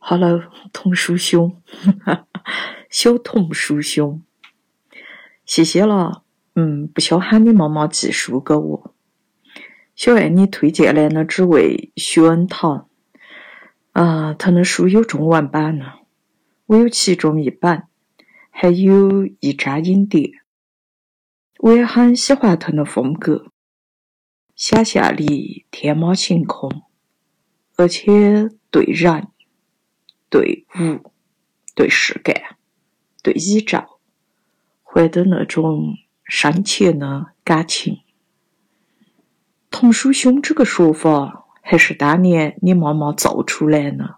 Hello，童叔兄，小童叔兄，谢谢了。嗯，不需要喊你妈妈寄书给我。小爱你推荐来的这位徐恩堂，啊，他的书有中文版呢，我有其中一本，还有一张影碟。我也很喜欢他的风格，想象力天马行空，而且对人。对物、对事干、对宇宙，怀的那种深切的感情。童书兄这个说法，还是当年你妈妈造出来的，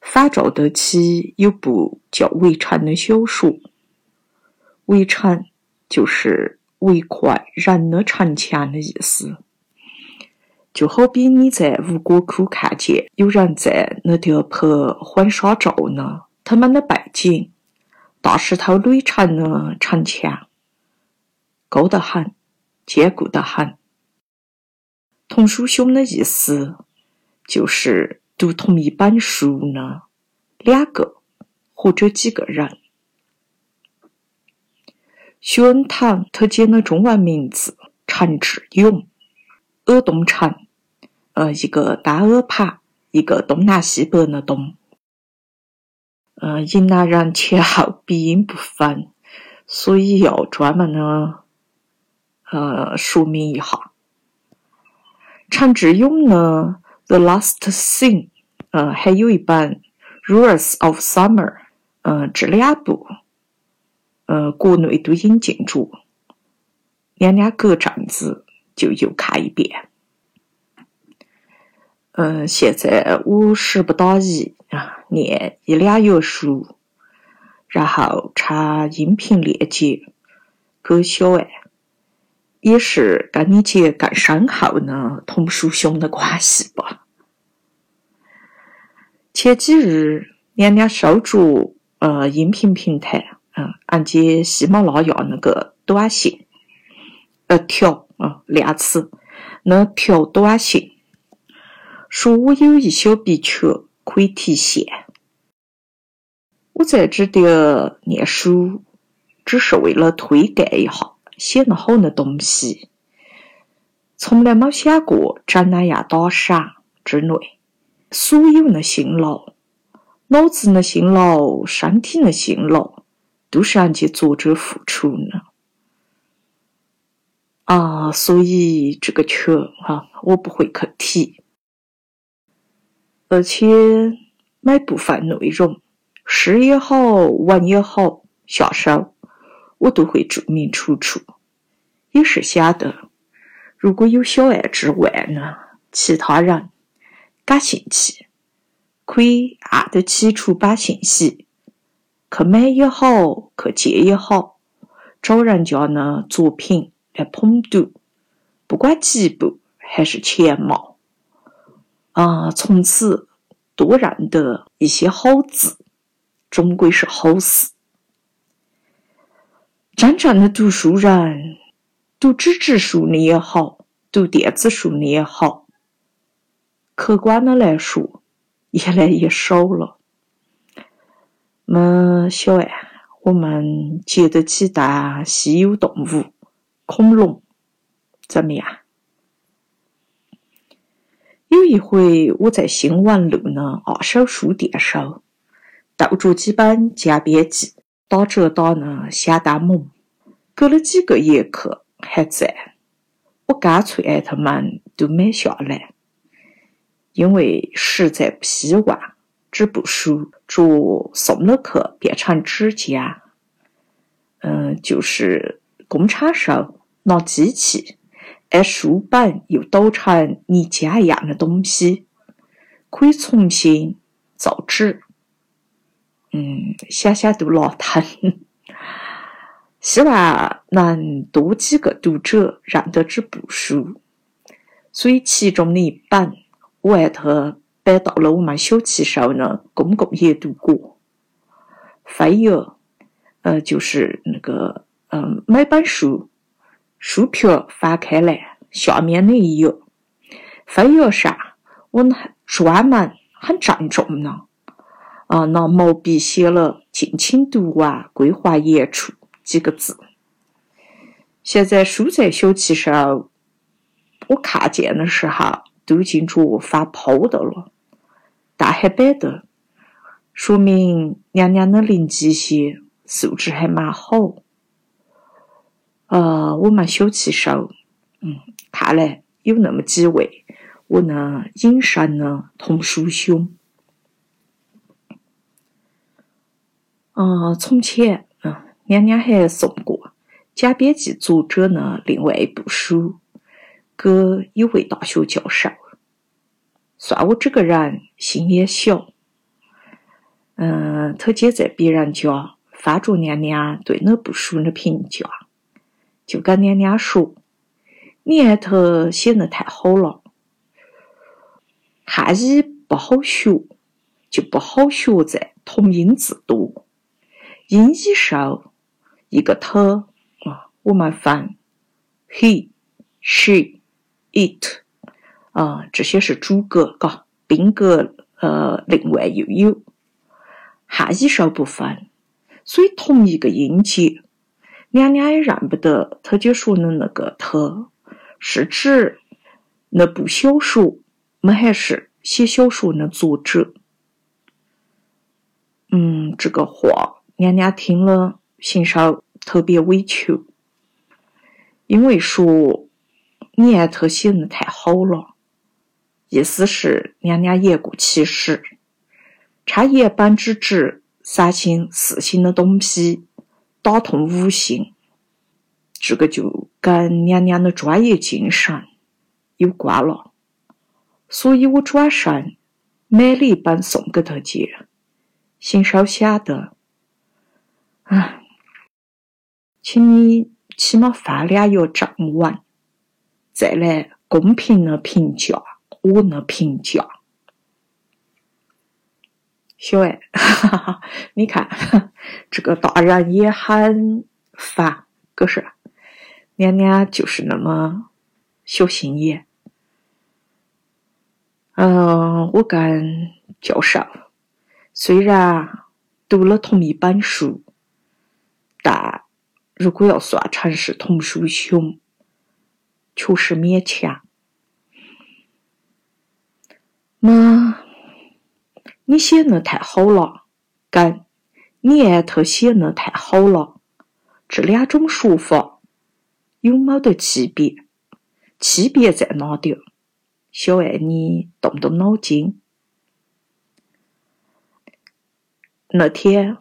反照得起有部叫《围城》的小说。围城就是围困人的城墙的意思。就好比你在吴哥窟看见有人在那地拍婚纱照呢，他们的背景大石头垒成的城墙，高得很，坚固得很。童书兄的意思就是读同一本书呢，两个或者几个人。徐恩堂他姐的中文名字陈志勇。耳东城，呃，一个单耳旁，一个东南西北的东，嗯，云南人前后鼻音不分，所以要专门呢呃说明一下。陈志勇呢，《The Last Scene》，呃，还有一本《Rulers of Summer》，呃，这两部，呃，国内都引进住，两两隔阵子。就又看一遍。嗯，现在我时不打一啊，念一两页书，然后插音频链接给小爱，也是跟你姐更深厚的同叔兄的关系吧。前几日，娘娘收着呃音频平台，嗯，按揭喜马拉雅那个短信，呃条。啊，两次，那条短信说我有一小笔钱可以提现。我在这里念书，只是为了推荐一下写得好的东西，从来没想过挣那样打赏之类。所有的辛劳，脑子的辛劳，身体的辛劳，都是按揭作者付出的。啊，所以这个钱哈，我不会去提，而且每部分内容，诗也好，文也好，下手我都会注明出处，也是想的，如果有小爱之外呢，其他人感兴趣，可以按得起出版信息，去买也好，去借也好，找人家的作品。来捧读，不管几部还是全貌，啊，从此多认得一些好字，终归是好事。真正的读书人，读纸质书的也好，读电子书的也好，客观的来说，越来越少了。么小爱，我们接得起单稀有动物。恐龙怎么样？有一回我在新闻路呢？二手书店收，斗着几本《江边记》，打折打呢相当猛。隔了几个月去还在，我干脆挨他们都买下来，因为实在不希望这部书着送了去变成纸浆，嗯，就是工厂收。拿机器。而书本又捣成泥浆一样的东西，可以重新造纸。嗯，想想都拿疼。希望能多几个读者认得这部书，所以其中的一本我把它摆到了我们小旗手的公共阅读馆。扉页，呃，就是那个，嗯，每本书。书皮翻开来，下面那一页，扉页上我专门很郑重的啊，拿毛笔写了“尽情读完，归还原处”几个字。现在书在小旗上，我看见的时候都已经着发泡的了，大海摆的，说明娘娘的零机些素质还蛮好。呃，我们小区上，嗯，看来有那么几位我那隐身的同叔兄。嗯，从前，嗯，娘娘还送过贾编辑作者的另外一部书给一位大学教授。算我这个人心眼小，嗯，他姐在别人家翻着娘娘对那部书的评价，就跟娘娘说：“你爱他写的太好了，汉语不好学，就不好学在同音字多。”音译上一个他啊，我们分 he、she、it 啊，这些是主格，嘎，宾格呃，另外又有汉语上不分，所以同一个音节，娘娘也认不得。他就说的那个他是指那部小说，么还是写小说的作者？嗯，这个话。娘娘听了，心上特别委屈，因为说你爱他写的太好了，意思是娘娘言过其实，差言本之指三心四心的东西打通五行，这个就跟娘娘的专业精神有关了，所以我转身买了一本送给他姐，心上想的。啊，请你起码饭量要正完，再来公平的评价我的评价。小 爱，哈哈，你看这个大人也很烦，可是娘娘就是那么小心眼。嗯，我跟教授虽然读了同一本书。但如果要算成是同书兄，确实勉强。妈，你写的太好了，跟你爱他写的太好了，这两种说法有没得区别？区别在哪点？小爱，你动动脑筋。那天。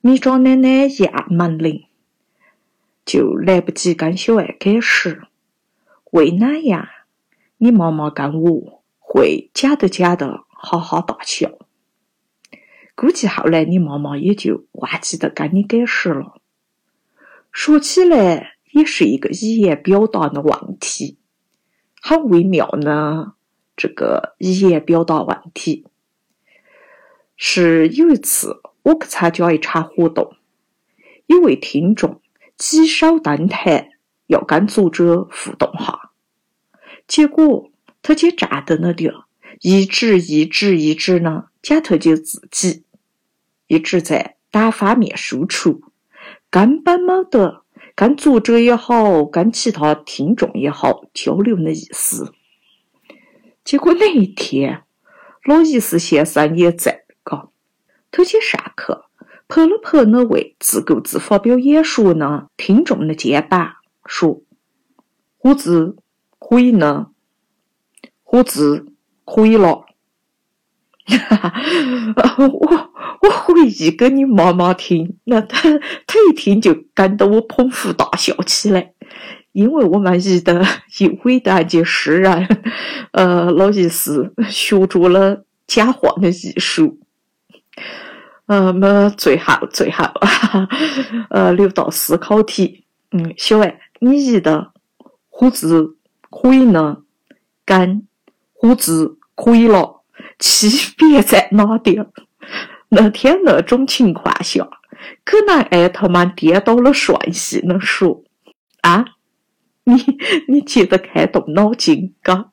米庄奶奶一按门铃，就来不及跟小爱解释。为哪样？你妈妈跟我会假的假的哈哈大笑。估计后来你妈妈也就忘记的跟你解释了。说起来也是一个语言表达的问题，很微妙呢。这个语言表达问题是有一次。我去参加一场活动，有位听众举手登台，要跟作者互动哈。结果他就站在那点儿，一直一直一直呢讲他就自己，一直在单方面输出，根本没得跟作者也好，跟其他听众也好交流的意思。结果那一天，罗伊斯先生也在，嘎。他去上课，拍了拍那位自顾自发表演说的听众的肩膀，说：“胡子可以呢，胡子可以了。”我我回忆给你妈妈听，那她她一听就跟着我捧腹大笑起来，因为我们一的一伟大的诗人，呃，老意思学着了讲话的艺术。呃，么最后最后，呃，留到思考题。嗯，小爱，你觉得胡子可以呢，干胡子可以了，区别在哪点？那天那种情况下，可能爱他们颠倒了顺序的说，啊，你 你记得开动脑筋，嘎。